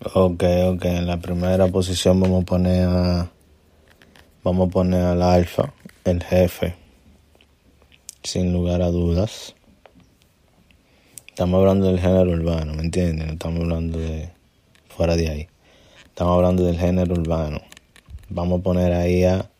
Ok, ok. En la primera posición vamos a poner a. Vamos a poner al alfa, el jefe. Sin lugar a dudas. Estamos hablando del género urbano, ¿me entiendes? No estamos hablando de. fuera de ahí. Estamos hablando del género urbano. Vamos a poner ahí a.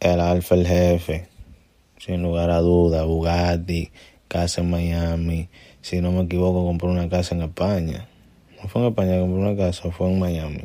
El alfa, el jefe. Sin lugar a dudas. Bugatti, casa en Miami. Si no me equivoco, compró una casa en España. No fue en España que compré una casa, fue en Miami.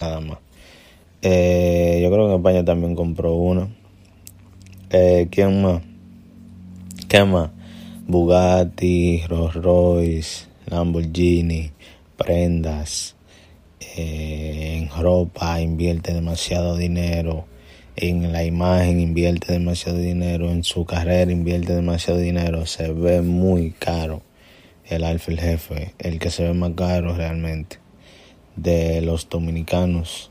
Nada más. Eh, yo creo que España también compró una. Eh, ¿Quién más? ¿Qué más? Bugatti, Rolls Royce, Lamborghini, prendas, eh, en ropa invierte demasiado dinero, en la imagen invierte demasiado dinero, en su carrera invierte demasiado dinero, se ve muy caro el alfa el jefe, el que se ve más caro realmente de los dominicanos.